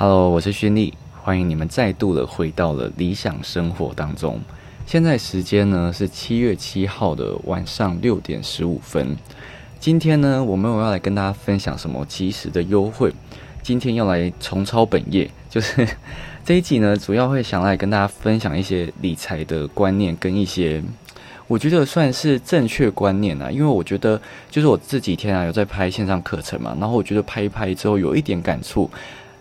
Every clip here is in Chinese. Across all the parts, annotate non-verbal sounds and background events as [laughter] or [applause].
Hello，我是勋利，欢迎你们再度的回到了理想生活当中。现在时间呢是七月七号的晚上六点十五分。今天呢，我们我要来跟大家分享什么及时的优惠。今天要来重操本业，就是 [laughs] 这一集呢，主要会想来跟大家分享一些理财的观念跟一些。我觉得算是正确观念啊，因为我觉得就是我这几天啊有在拍线上课程嘛，然后我觉得拍一拍之后有一点感触，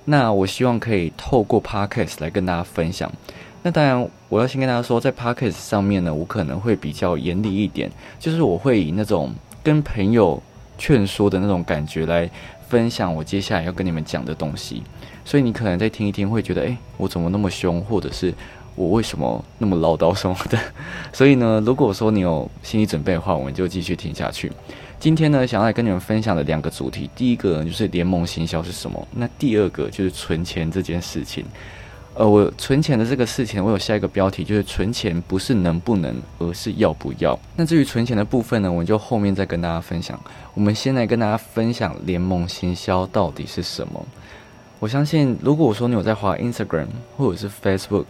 那我希望可以透过 podcast 来跟大家分享。那当然，我要先跟大家说，在 podcast 上面呢，我可能会比较严厉一点，就是我会以那种跟朋友劝说的那种感觉来分享我接下来要跟你们讲的东西，所以你可能在听一听会觉得，哎，我怎么那么凶，或者是。我为什么那么唠叨什么的？所以呢，如果说你有心理准备的话，我们就继续听下去。今天呢，想要来跟你们分享的两个主题，第一个呢就是联盟行销是什么？那第二个就是存钱这件事情。呃，我存钱的这个事情，我有下一个标题，就是存钱不是能不能，而是要不要。那至于存钱的部分呢，我们就后面再跟大家分享。我们先来跟大家分享联盟行销到底是什么。我相信，如果我说你有在滑 Instagram 或者是 Facebook。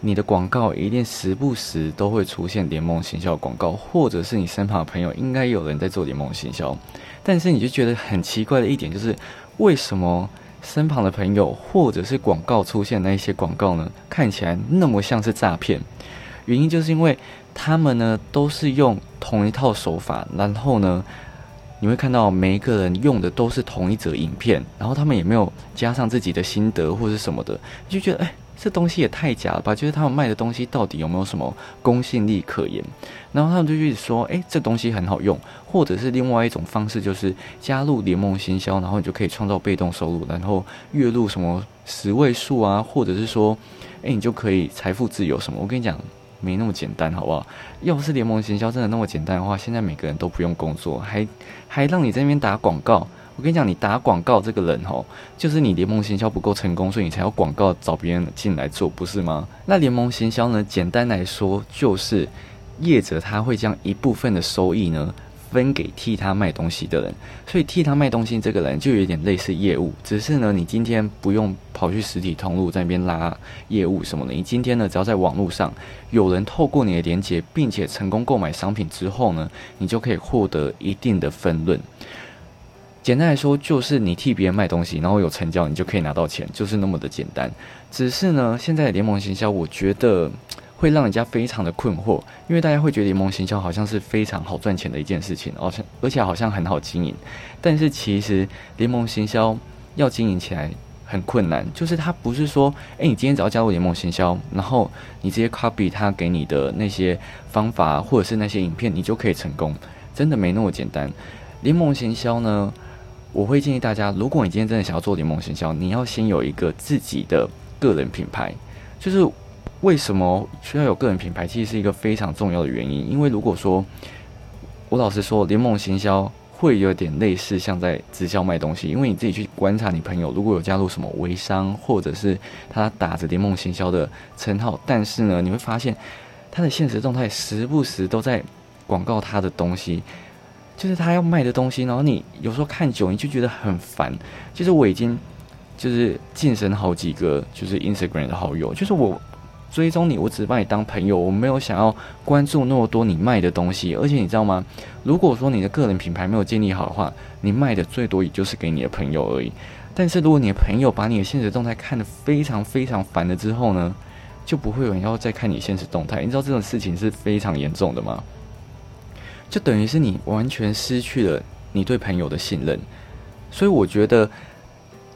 你的广告一定时不时都会出现联盟行销广告，或者是你身旁的朋友应该有人在做联盟行销，但是你就觉得很奇怪的一点就是，为什么身旁的朋友或者是广告出现那一些广告呢，看起来那么像是诈骗？原因就是因为他们呢都是用同一套手法，然后呢你会看到每一个人用的都是同一则影片，然后他们也没有加上自己的心得或者什么的，就觉得哎。这东西也太假了吧！就是他们卖的东西到底有没有什么公信力可言？然后他们就一直说：“诶，这东西很好用。”或者是另外一种方式，就是加入联盟行销，然后你就可以创造被动收入，然后月入什么十位数啊，或者是说，诶，你就可以财富自由什么？我跟你讲，没那么简单，好不好？要不是联盟行销真的那么简单的话，现在每个人都不用工作，还还让你在那边打广告。我跟你讲，你打广告这个人吼，就是你联盟行销不够成功，所以你才要广告找别人进来做，不是吗？那联盟行销呢，简单来说就是业者他会将一部分的收益呢分给替他卖东西的人，所以替他卖东西这个人就有点类似业务，只是呢，你今天不用跑去实体通路在那边拉业务什么的，你今天呢，只要在网络上有人透过你的连接，并且成功购买商品之后呢，你就可以获得一定的分润。简单来说，就是你替别人卖东西，然后有成交，你就可以拿到钱，就是那么的简单。只是呢，现在的联盟行销，我觉得会让人家非常的困惑，因为大家会觉得联盟行销好像是非常好赚钱的一件事情，而且而且好像很好经营。但是其实联盟行销要经营起来很困难，就是它不是说，诶，你今天只要加入联盟行销，然后你直接 copy 他给你的那些方法或者是那些影片，你就可以成功，真的没那么简单。联盟行销呢？我会建议大家，如果你今天真的想要做联盟行销，你要先有一个自己的个人品牌。就是为什么需要有个人品牌，其实是一个非常重要的原因。因为如果说我老实说，联盟行销会有点类似像在直销卖东西，因为你自己去观察你朋友，如果有加入什么微商，或者是他打着联盟行销的称号，但是呢，你会发现他的现实状态时不时都在广告他的东西。就是他要卖的东西，然后你有时候看久，你就觉得很烦。就是我已经就是晋升好几个，就是 Instagram 的好友，就是我追踪你，我只是把你当朋友，我没有想要关注那么多你卖的东西。而且你知道吗？如果说你的个人品牌没有建立好的话，你卖的最多也就是给你的朋友而已。但是如果你的朋友把你的现实动态看得非常非常烦了之后呢，就不会有人要再看你现实动态。你知道这种事情是非常严重的吗？就等于是你完全失去了你对朋友的信任，所以我觉得，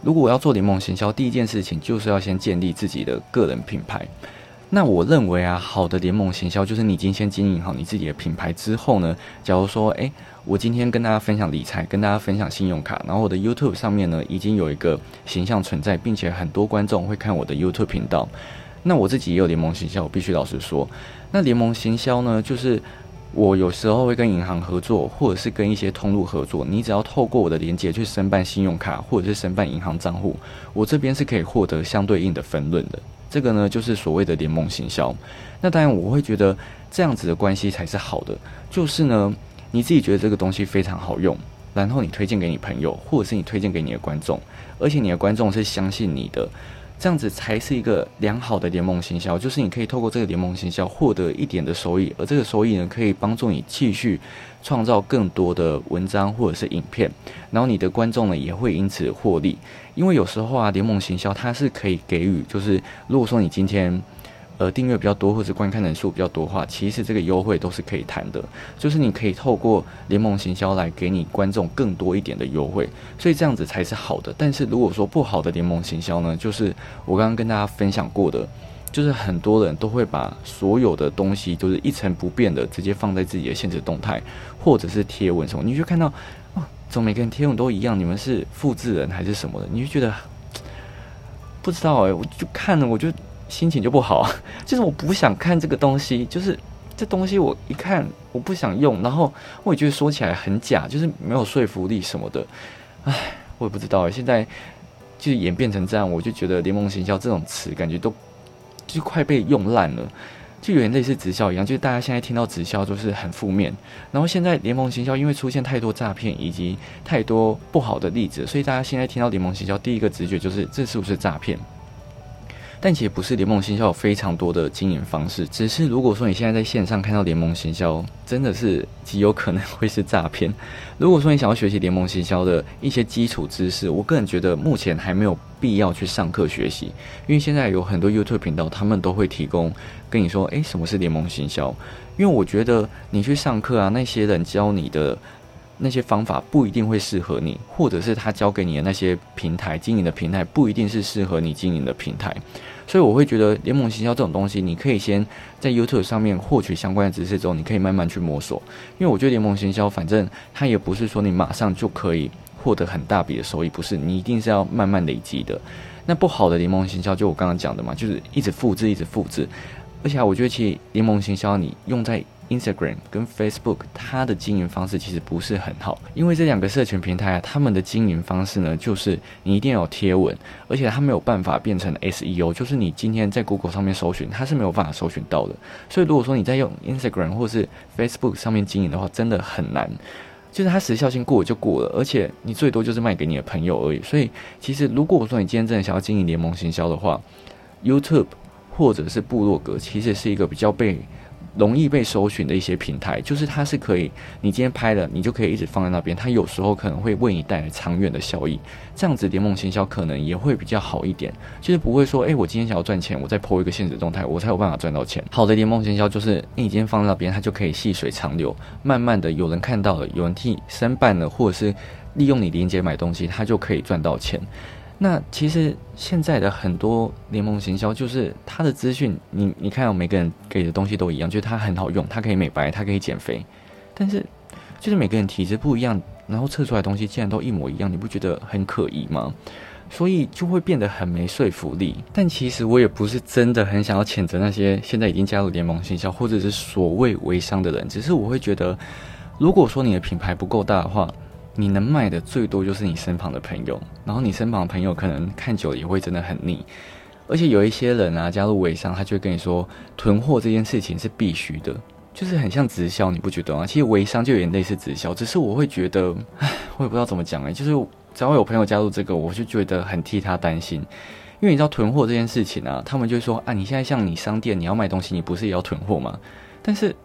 如果我要做联盟行销，第一件事情就是要先建立自己的个人品牌。那我认为啊，好的联盟行销就是你今天经营好你自己的品牌之后呢，假如说，诶，我今天跟大家分享理财，跟大家分享信用卡，然后我的 YouTube 上面呢已经有一个形象存在，并且很多观众会看我的 YouTube 频道，那我自己也有联盟行销，我必须老实说，那联盟行销呢，就是。我有时候会跟银行合作，或者是跟一些通路合作。你只要透过我的连接去申办信用卡，或者是申办银行账户，我这边是可以获得相对应的分润的。这个呢，就是所谓的联盟行销。那当然，我会觉得这样子的关系才是好的。就是呢，你自己觉得这个东西非常好用，然后你推荐给你朋友，或者是你推荐给你的观众，而且你的观众是相信你的。这样子才是一个良好的联盟行销，就是你可以透过这个联盟行销获得一点的收益，而这个收益呢，可以帮助你继续创造更多的文章或者是影片，然后你的观众呢也会因此获利。因为有时候啊，联盟行销它是可以给予，就是如果说你今天。呃，订阅比较多或者观看人数比较多的话，其实这个优惠都是可以谈的。就是你可以透过联盟行销来给你观众更多一点的优惠，所以这样子才是好的。但是如果说不好的联盟行销呢，就是我刚刚跟大家分享过的，就是很多人都会把所有的东西就是一成不变的直接放在自己的现实动态或者是贴文什么，你就看到哦，怎么每个人贴文都一样？你们是复制人还是什么的？你就觉得 [tsk] 不知道哎，我就看了，我就。心情就不好，[laughs] 就是我不想看这个东西，就是这东西我一看我不想用，然后我也觉得说起来很假，就是没有说服力什么的，唉，我也不知道现在就演变成这样，我就觉得联盟行销这种词感觉都就快被用烂了，就有点类似直销一样，就是大家现在听到直销都是很负面，然后现在联盟行销因为出现太多诈骗以及太多不好的例子，所以大家现在听到联盟行销第一个直觉就是这是不是诈骗？但其实不是联盟行销有非常多的经营方式，只是如果说你现在在线上看到联盟行销，真的是极有可能 [laughs] 会是诈骗。如果说你想要学习联盟行销的一些基础知识，我个人觉得目前还没有必要去上课学习，因为现在有很多 YouTube 频道，他们都会提供跟你说，诶，什么是联盟行销？因为我觉得你去上课啊，那些人教你的。那些方法不一定会适合你，或者是他教给你的那些平台经营的平台不一定是适合你经营的平台，所以我会觉得联盟行销这种东西，你可以先在 YouTube 上面获取相关的知识之后，你可以慢慢去摸索。因为我觉得联盟行销，反正它也不是说你马上就可以获得很大笔的收益，不是你一定是要慢慢累积的。那不好的联盟行销，就我刚刚讲的嘛，就是一直复制，一直复制，而且我觉得其实联盟行销你用在。Instagram 跟 Facebook，它的经营方式其实不是很好，因为这两个社群平台啊，他们的经营方式呢，就是你一定要有贴文，而且它没有办法变成 SEO，就是你今天在 Google 上面搜寻，它是没有办法搜寻到的。所以如果说你在用 Instagram 或是 Facebook 上面经营的话，真的很难，就是它时效性过了就过了，而且你最多就是卖给你的朋友而已。所以其实如果说你今天真的想要经营联盟行销的话，YouTube 或者是部落格，其实是一个比较被。容易被搜寻的一些平台，就是它是可以，你今天拍了，你就可以一直放在那边。它有时候可能会为你带来长远的效益，这样子联盟行销可能也会比较好一点。就是不会说，哎，我今天想要赚钱，我再 po 一个现实动态，我才有办法赚到钱。好的联盟行销就是你今天放在那边，它就可以细水长流，慢慢的有人看到了，有人替申办了，或者是利用你链接买东西，它就可以赚到钱。那其实现在的很多联盟行销，就是它的资讯，你你看，每个人给的东西都一样，就是它很好用，它可以美白，它可以减肥，但是就是每个人体质不一样，然后测出来东西竟然都一模一样，你不觉得很可疑吗？所以就会变得很没说服力。但其实我也不是真的很想要谴责那些现在已经加入联盟行销或者是所谓微商的人，只是我会觉得，如果说你的品牌不够大的话。你能卖的最多就是你身旁的朋友，然后你身旁的朋友可能看久了也会真的很腻，而且有一些人啊加入微商，他就会跟你说囤货这件事情是必须的，就是很像直销，你不觉得吗？其实微商就有点类似直销，只是我会觉得，唉，我也不知道怎么讲哎，就是只要有朋友加入这个，我就觉得很替他担心，因为你知道囤货这件事情啊，他们就会说啊，你现在像你商店你要卖东西，你不是也要囤货吗？但是。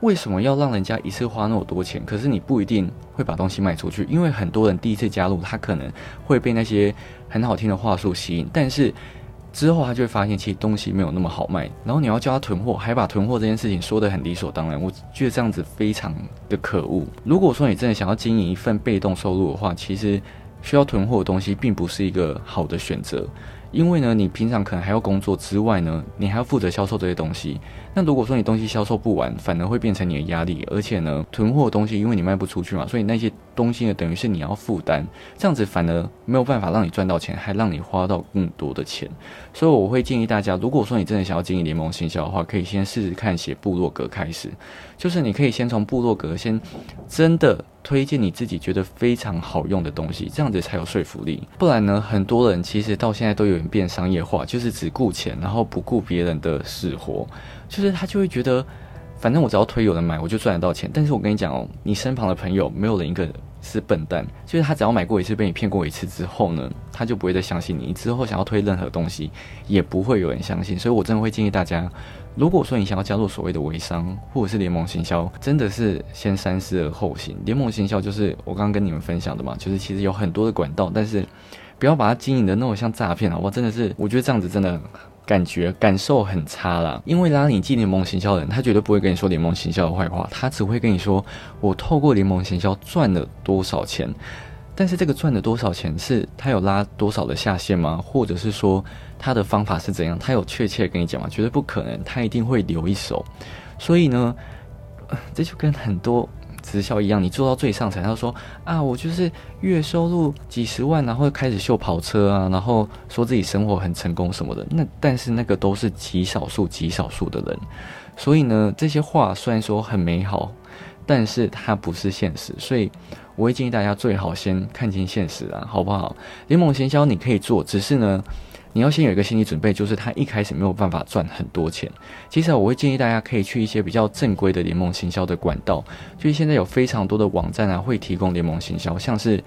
为什么要让人家一次花那么多钱？可是你不一定会把东西卖出去，因为很多人第一次加入，他可能会被那些很好听的话术吸引，但是之后他就会发现，其实东西没有那么好卖。然后你要叫他囤货，还把囤货这件事情说得很理所当然，我觉得这样子非常的可恶。如果说你真的想要经营一份被动收入的话，其实需要囤货的东西并不是一个好的选择。因为呢，你平常可能还要工作之外呢，你还要负责销售这些东西。那如果说你东西销售不完，反而会变成你的压力。而且呢，囤货东西，因为你卖不出去嘛，所以那些东西呢，等于是你要负担。这样子反而没有办法让你赚到钱，还让你花到更多的钱。所以我会建议大家，如果说你真的想要经营联盟行销的话，可以先试试看写部落格开始。就是你可以先从部落格先真的。推荐你自己觉得非常好用的东西，这样子才有说服力。不然呢，很多人其实到现在都有点变商业化，就是只顾钱，然后不顾别人的死活。就是他就会觉得，反正我只要推有人买，我就赚得到钱。但是我跟你讲哦，你身旁的朋友没有人一个是笨蛋，就是他只要买过一次被你骗过一次之后呢，他就不会再相信你。之后想要推任何东西，也不会有人相信。所以我真的会建议大家，如果说你想要加入所谓的微商或者是联盟行销，真的是先三思而后行。联盟行销就是我刚刚跟你们分享的嘛，就是其实有很多的管道，但是不要把它经营的那么像诈骗好不好？真的是，我觉得这样子真的。感觉感受很差啦，因为拉你进联盟行销的人，他绝对不会跟你说联盟行销的坏话，他只会跟你说我透过联盟行销赚了多少钱。但是这个赚了多少钱，是他有拉多少的下线吗？或者是说他的方法是怎样？他有确切跟你讲吗？绝对不可能，他一定会留一手。所以呢，这就跟很多。直销一样，你做到最上层，他说啊，我就是月收入几十万，然后开始秀跑车啊，然后说自己生活很成功什么的。那但是那个都是极少数、极少数的人，所以呢，这些话虽然说很美好，但是它不是现实。所以我会建议大家最好先看清现实啊，好不好？联盟行销你可以做，只是呢。你要先有一个心理准备，就是他一开始没有办法赚很多钱。其实我会建议大家可以去一些比较正规的联盟行销的管道，就是现在有非常多的网站啊，会提供联盟行销，像是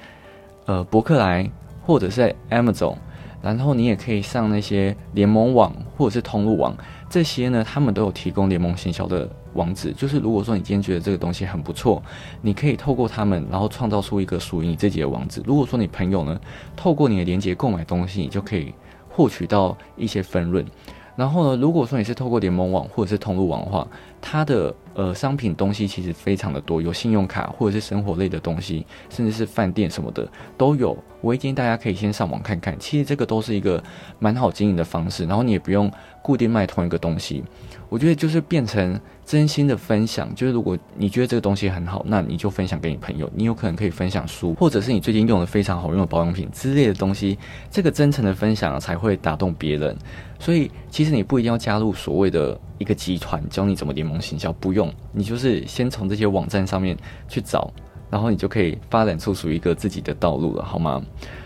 呃伯克莱或者是在 Amazon，然后你也可以上那些联盟网或者是通路网，这些呢他们都有提供联盟行销的网址。就是如果说你今天觉得这个东西很不错，你可以透过他们，然后创造出一个属于你自己的网址。如果说你朋友呢透过你的链接购买东西，你就可以。获取到一些分润，然后呢，如果说你是透过联盟网或者是通路网的话，它的呃商品东西其实非常的多，有信用卡或者是生活类的东西，甚至是饭店什么的都有。我建议大家可以先上网看看，其实这个都是一个蛮好经营的方式，然后你也不用固定卖同一个东西。我觉得就是变成真心的分享，就是如果你觉得这个东西很好，那你就分享给你朋友。你有可能可以分享书，或者是你最近用的非常好用的保养品之类的东西。这个真诚的分享才会打动别人。所以其实你不一定要加入所谓的一个集团教你怎么联盟行销，不用，你就是先从这些网站上面去找，然后你就可以发展出属于一个自己的道路了，好吗？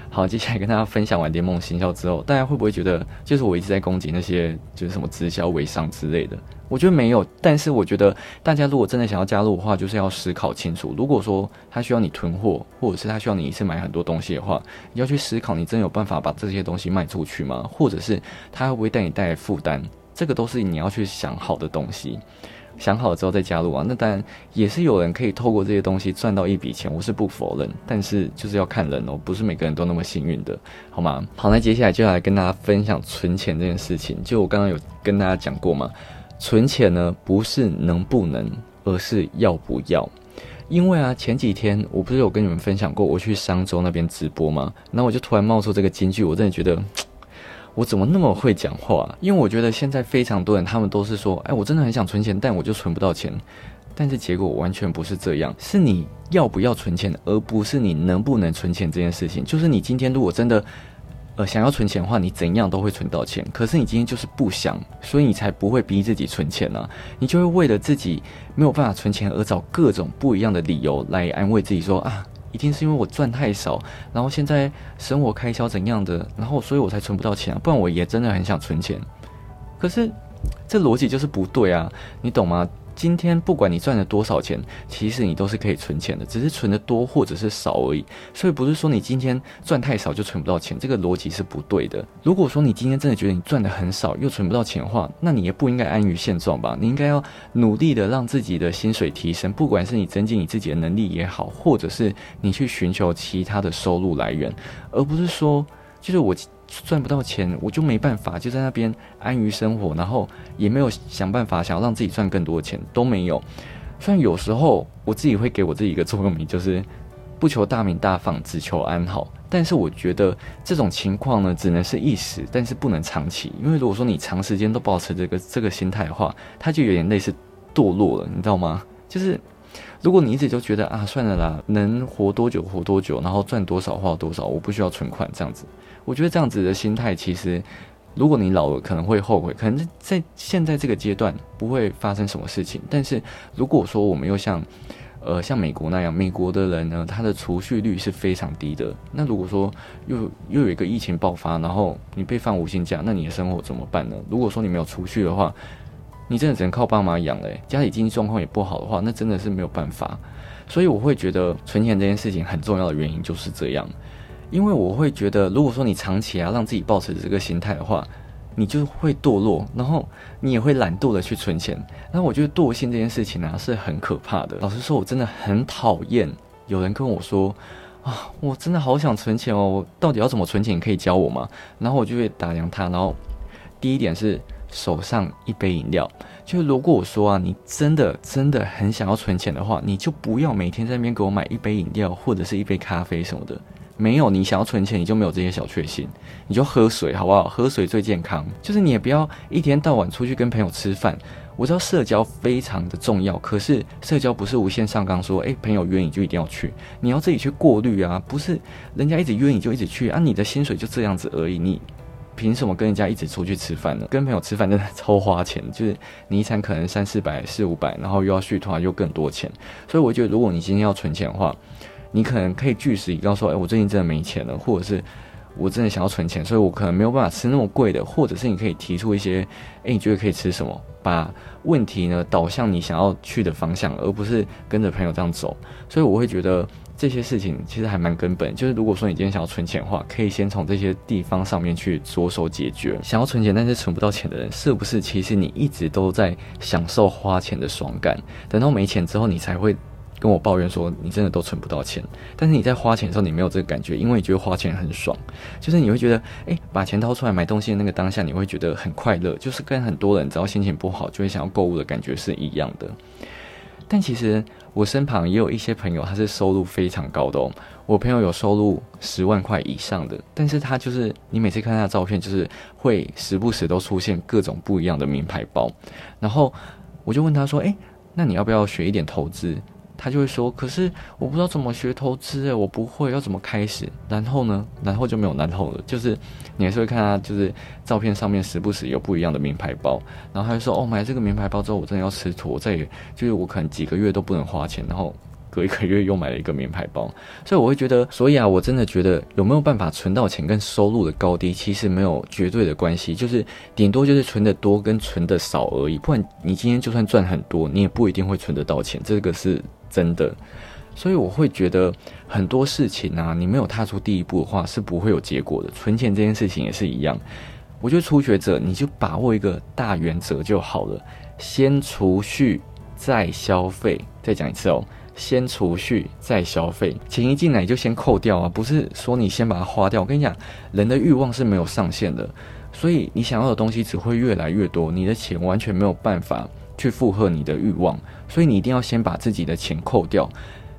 好，接下来跟大家分享完联盟行销之后，大家会不会觉得就是我一直在攻击那些就是什么直销、微商之类的？我觉得没有，但是我觉得大家如果真的想要加入的话，就是要思考清楚。如果说他需要你囤货，或者是他需要你一次买很多东西的话，你要去思考，你真有办法把这些东西卖出去吗？或者是他会不会带你带来负担？这个都是你要去想好的东西。想好了之后再加入啊，那当然也是有人可以透过这些东西赚到一笔钱，我是不否认，但是就是要看人哦，不是每个人都那么幸运的，好吗？好，那接下来就来跟大家分享存钱这件事情。就我刚刚有跟大家讲过嘛，存钱呢不是能不能，而是要不要。因为啊，前几天我不是有跟你们分享过，我去商州那边直播吗？然后我就突然冒出这个金句，我真的觉得。我怎么那么会讲话？因为我觉得现在非常多人，他们都是说：“哎，我真的很想存钱，但我就存不到钱。”但是结果完全不是这样，是你要不要存钱，而不是你能不能存钱这件事情。就是你今天如果真的呃想要存钱的话，你怎样都会存到钱。可是你今天就是不想，所以你才不会逼自己存钱呢。你就会为了自己没有办法存钱而找各种不一样的理由来安慰自己说：“啊。”一定是因为我赚太少，然后现在生活开销怎样的，然后所以我才存不到钱，不然我也真的很想存钱，可是这逻辑就是不对啊，你懂吗？今天不管你赚了多少钱，其实你都是可以存钱的，只是存的多或者是少而已。所以不是说你今天赚太少就存不到钱，这个逻辑是不对的。如果说你今天真的觉得你赚的很少又存不到钱的话，那你也不应该安于现状吧？你应该要努力的让自己的薪水提升，不管是你增进你自己的能力也好，或者是你去寻求其他的收入来源，而不是说就是我。赚不到钱，我就没办法，就在那边安于生活，然后也没有想办法想要让自己赚更多的钱，都没有。虽然有时候我自己会给我自己一个座右铭，就是不求大名大放，只求安好。但是我觉得这种情况呢，只能是一时，但是不能长期。因为如果说你长时间都保持这个这个心态的话，它就有点类似堕落了，你知道吗？就是如果你一直就觉得啊，算了啦，能活多久活多久，然后赚多少花多少，我不需要存款这样子。我觉得这样子的心态，其实如果你老了，可能会后悔。可能在现在这个阶段不会发生什么事情，但是如果说我们又像呃像美国那样，美国的人呢，他的储蓄率是非常低的。那如果说又又有一个疫情爆发，然后你被放无薪假，那你的生活怎么办呢？如果说你没有储蓄的话，你真的只能靠爸妈养嘞。家里经济状况也不好的话，那真的是没有办法。所以我会觉得存钱这件事情很重要的原因就是这样，因为我会觉得，如果说你长期啊让自己保持这个心态的话，你就会堕落，然后你也会懒惰的去存钱。那我觉得惰性这件事情啊是很可怕的。老实说，我真的很讨厌有人跟我说啊，我真的好想存钱哦，我到底要怎么存钱？可以教我吗？然后我就会打量他，然后第一点是手上一杯饮料。就如果我说啊，你真的真的很想要存钱的话，你就不要每天在那边给我买一杯饮料或者是一杯咖啡什么的。没有你想要存钱，你就没有这些小确幸，你就喝水好不好？喝水最健康。就是你也不要一天到晚出去跟朋友吃饭。我知道社交非常的重要，可是社交不是无限上纲，说诶，朋友约你就一定要去，你要自己去过滤啊。不是人家一直约你就一直去啊，你的薪水就这样子而已，你。凭什么跟人家一直出去吃饭呢？跟朋友吃饭真的超花钱，就是你一餐可能三四百、四五百，然后又要续团又更多钱。所以我觉得，如果你今天要存钱的话，你可能可以据实以告说，哎，我最近真的没钱了，或者是我真的想要存钱，所以我可能没有办法吃那么贵的，或者是你可以提出一些，哎，你觉得可以吃什么？把问题呢导向你想要去的方向，而不是跟着朋友这样走。所以我会觉得。这些事情其实还蛮根本，就是如果说你今天想要存钱的话，可以先从这些地方上面去着手解决。想要存钱但是存不到钱的人，是不是其实你一直都在享受花钱的爽感？等到没钱之后，你才会跟我抱怨说你真的都存不到钱。但是你在花钱的时候，你没有这个感觉，因为你觉得花钱很爽，就是你会觉得，诶，把钱掏出来买东西的那个当下，你会觉得很快乐，就是跟很多人只要心情不好就会想要购物的感觉是一样的。但其实我身旁也有一些朋友，他是收入非常高的哦。我朋友有收入十万块以上的，但是他就是你每次看他的照片，就是会时不时都出现各种不一样的名牌包。然后我就问他说：“诶，那你要不要学一点投资？”他就会说：“可是我不知道怎么学投资诶，我不会，要怎么开始？”然后呢，然后就没有然后了。就是你还是会看他，就是照片上面时不时有不一样的名牌包。然后他就说：“哦，买这个名牌包之后，我真的要吃土，我再也就是我可能几个月都不能花钱。”然后隔一个月又买了一个名牌包。所以我会觉得，所以啊，我真的觉得有没有办法存到钱跟收入的高低其实没有绝对的关系，就是顶多就是存的多跟存的少而已。不然你今天就算赚很多，你也不一定会存得到钱。这个是。真的，所以我会觉得很多事情啊，你没有踏出第一步的话，是不会有结果的。存钱这件事情也是一样，我觉得初学者你就把握一个大原则就好了，先储蓄再消费。再讲一次哦，先储蓄再消费，钱一进来就先扣掉啊，不是说你先把它花掉。我跟你讲，人的欲望是没有上限的，所以你想要的东西只会越来越多，你的钱完全没有办法。去负荷你的欲望，所以你一定要先把自己的钱扣掉，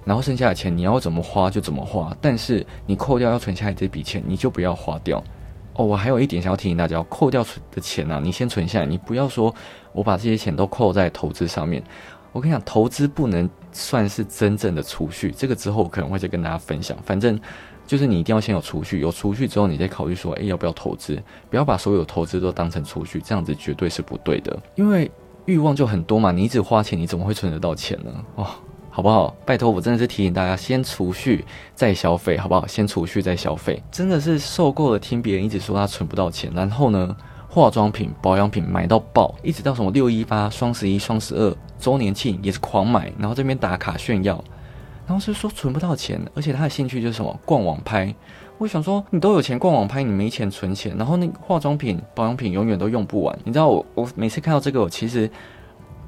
然后剩下的钱你要怎么花就怎么花。但是你扣掉要存下来这笔钱，你就不要花掉。哦，我还有一点想要提醒大家，扣掉存的钱呢，你先存下来，你不要说我把这些钱都扣在投资上面。我跟你讲，投资不能算是真正的储蓄，这个之后可能会再跟大家分享。反正就是你一定要先有储蓄，有储蓄之后你再考虑说，诶，要不要投资？不要把所有投资都当成储蓄，这样子绝对是不对的，因为。欲望就很多嘛，你一直花钱，你怎么会存得到钱呢？哦，好不好？拜托，我真的是提醒大家，先储蓄再消费，好不好？先储蓄再消费，真的是受够了听别人一直说他存不到钱，然后呢，化妆品、保养品买到爆，一直到什么六一八、双十一、双十二周年庆也是狂买，然后这边打卡炫耀，然后是说存不到钱，而且他的兴趣就是什么逛网拍。我想说，你都有钱逛网拍，你没钱存钱，然后那化妆品、保养品永远都用不完。你知道我，我每次看到这个，我其实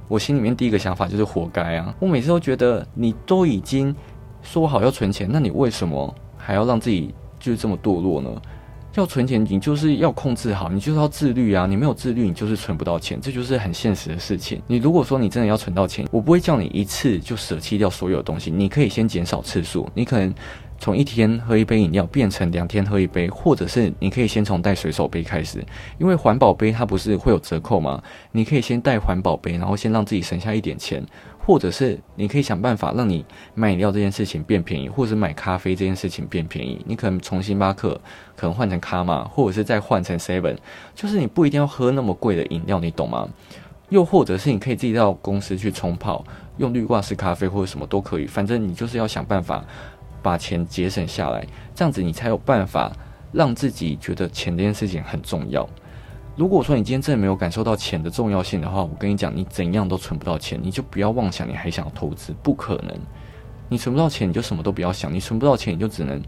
我心里面第一个想法就是活该啊！我每次都觉得，你都已经说好要存钱，那你为什么还要让自己就是这么堕落呢？要存钱，你就是要控制好，你就是要自律啊！你没有自律，你就是存不到钱，这就是很现实的事情。你如果说你真的要存到钱，我不会叫你一次就舍弃掉所有东西，你可以先减少次数，你可能。从一天喝一杯饮料变成两天喝一杯，或者是你可以先从带水手杯开始，因为环保杯它不是会有折扣吗？你可以先带环保杯，然后先让自己省下一点钱，或者是你可以想办法让你买饮料这件事情变便宜，或者是买咖啡这件事情变便宜。你可能从星巴克可能换成卡玛，或者是再换成 Seven，就是你不一定要喝那么贵的饮料，你懂吗？又或者是你可以自己到公司去冲泡，用绿挂式咖啡或者什么都可以，反正你就是要想办法。把钱节省下来，这样子你才有办法让自己觉得钱这件事情很重要。如果说你今天真的没有感受到钱的重要性的话，我跟你讲，你怎样都存不到钱，你就不要妄想你还想投资，不可能。你存不到钱，你就什么都不要想。你存不到钱，你就只能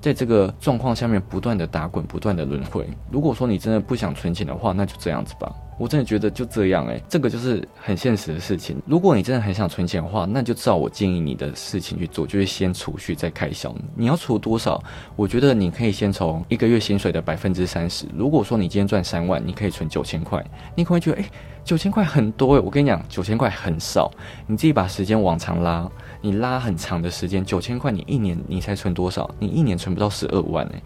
在这个状况下面不断的打滚，不断的轮回。如果说你真的不想存钱的话，那就这样子吧。我真的觉得就这样诶，这个就是很现实的事情。如果你真的很想存钱的话，那就照我建议你的事情去做，就是先储蓄再开销。你要储多少？我觉得你可以先从一个月薪水的百分之三十。如果说你今天赚三万，你可以存九千块，你可能会觉得诶，九千块很多诶。我跟你讲，九千块很少。你自己把时间往长拉，你拉很长的时间，九千块你一年你才存多少？你一年存不到十二万诶。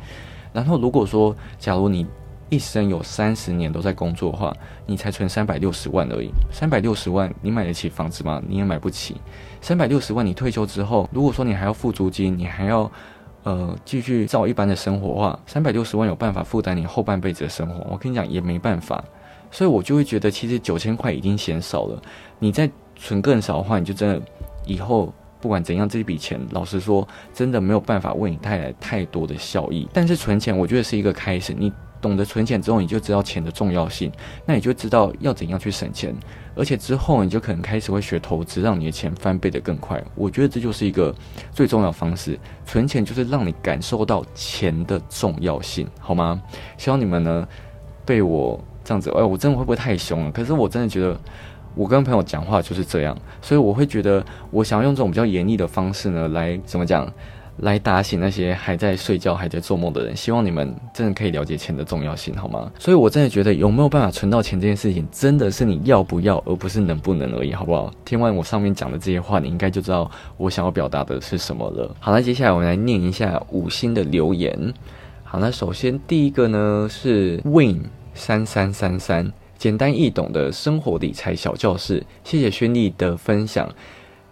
然后如果说，假如你一生有三十年都在工作的话，你才存三百六十万而已。三百六十万，你买得起房子吗？你也买不起。三百六十万，你退休之后，如果说你还要付租金，你还要呃继续照一般的生活的话，三百六十万有办法负担你后半辈子的生活？我跟你讲，也没办法。所以我就会觉得，其实九千块已经嫌少了。你再存更少的话，你就真的以后不管怎样，这笔钱老实说，真的没有办法为你带来太多的效益。但是存钱，我觉得是一个开始。你。懂得存钱之后，你就知道钱的重要性，那你就知道要怎样去省钱，而且之后你就可能开始会学投资，让你的钱翻倍的更快。我觉得这就是一个最重要方式，存钱就是让你感受到钱的重要性，好吗？希望你们呢被我这样子，哎，我真的会不会太凶了？可是我真的觉得我跟朋友讲话就是这样，所以我会觉得我想要用这种比较严厉的方式呢来怎么讲？来打醒那些还在睡觉、还在做梦的人，希望你们真的可以了解钱的重要性，好吗？所以我真的觉得有没有办法存到钱这件事情，真的是你要不要，而不是能不能而已，好不好？听完我上面讲的这些话，你应该就知道我想要表达的是什么了。好，那接下来我们来念一下五星的留言。好，那首先第一个呢是 Win 三三三三，简单易懂的生活理财小教室，谢谢轩丽的分享。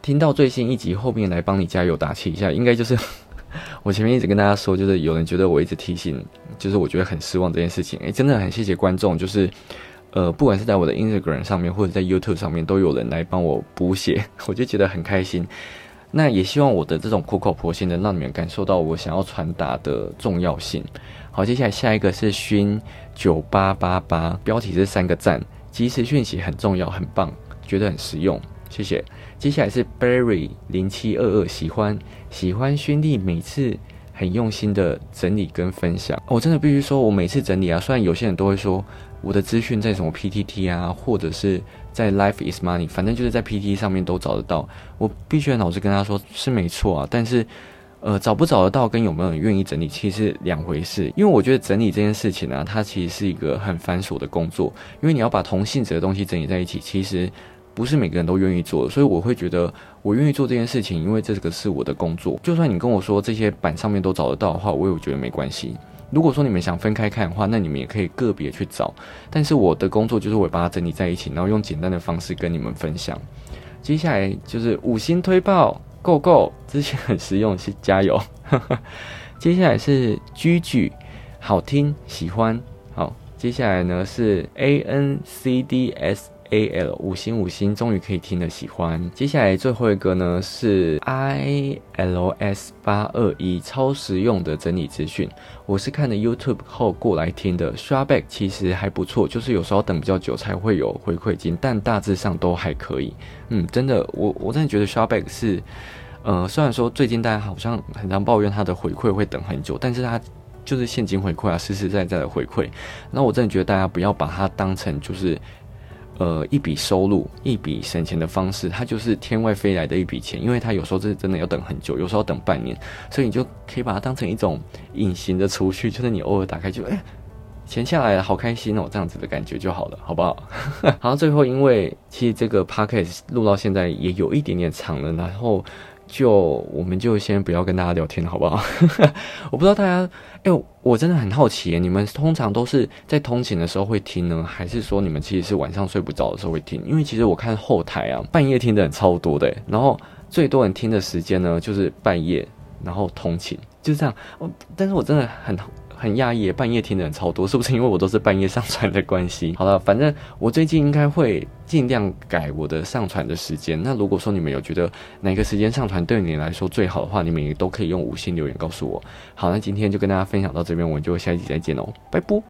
听到最新一集后面来帮你加油打气一下，应该就是 [laughs] 我前面一直跟大家说，就是有人觉得我一直提醒，就是我觉得很失望这件事情。诶，真的很谢谢观众，就是呃，不管是在我的 Instagram 上面或者在 YouTube 上面，都有人来帮我补写，[laughs] 我就觉得很开心。那也希望我的这种苦口婆心的，让你们感受到我想要传达的重要性。好，接下来下一个是勋九八八八，标题是三个赞，即时讯息很重要，很棒，觉得很实用，谢谢。接下来是 Berry 零七二二，喜欢喜欢勋弟每次很用心的整理跟分享。我真的必须说，我每次整理啊，虽然有些人都会说我的资讯在什么 PTT 啊，或者是在 Life is Money，反正就是在 PTT 上面都找得到。我必须老实跟他说，是没错啊。但是，呃，找不找得到跟有没有人愿意整理，其实两回事。因为我觉得整理这件事情呢，它其实是一个很繁琐的工作，因为你要把同性质的东西整理在一起，其实。不是每个人都愿意做，所以我会觉得我愿意做这件事情，因为这个是我的工作。就算你跟我说这些板上面都找得到的话，我也觉得没关系。如果说你们想分开看的话，那你们也可以个别去找。但是我的工作就是我把它整理在一起，然后用简单的方式跟你们分享。接下来就是五星推爆，Go Go，之前很实用，是加油。[laughs] 接下来是居居，好听，喜欢。好，接下来呢是 A N C D S。A L 五星五星，终于可以听了，喜欢。接下来最后一个呢是 I L S 八二一，超实用的整理资讯。我是看了 YouTube 后过来听的。Shaback 其实还不错，就是有时候等比较久才会有回馈金，但大致上都还可以。嗯，真的，我我真的觉得 Shaback 是，呃，虽然说最近大家好像很常抱怨它的回馈会等很久，但是它就是现金回馈啊，实实在在的回馈。那我真的觉得大家不要把它当成就是。呃，一笔收入，一笔省钱的方式，它就是天外飞来的一笔钱，因为它有时候是真的要等很久，有时候要等半年，所以你就可以把它当成一种隐形的储蓄，就是你偶尔打开就哎，钱下来了，好开心哦，这样子的感觉就好了，好不好？[laughs] 好，最后因为其实这个 p o c a s t 录到现在也有一点点长了，然后。就我们就先不要跟大家聊天了，好不好？[laughs] 我不知道大家，哎，我真的很好奇，你们通常都是在通勤的时候会听呢，还是说你们其实是晚上睡不着的时候会听？因为其实我看后台啊，半夜听的人超多的，然后最多人听的时间呢就是半夜，然后通勤就是这样。哦，但是我真的很。很讶异，半夜听的人超多，是不是因为我都是半夜上传的关系？[laughs] 好了，反正我最近应该会尽量改我的上传的时间。那如果说你们有觉得哪个时间上传对你来说最好的话，你们也都可以用五星留言告诉我。好，那今天就跟大家分享到这边，我们就下一集再见喽，拜拜。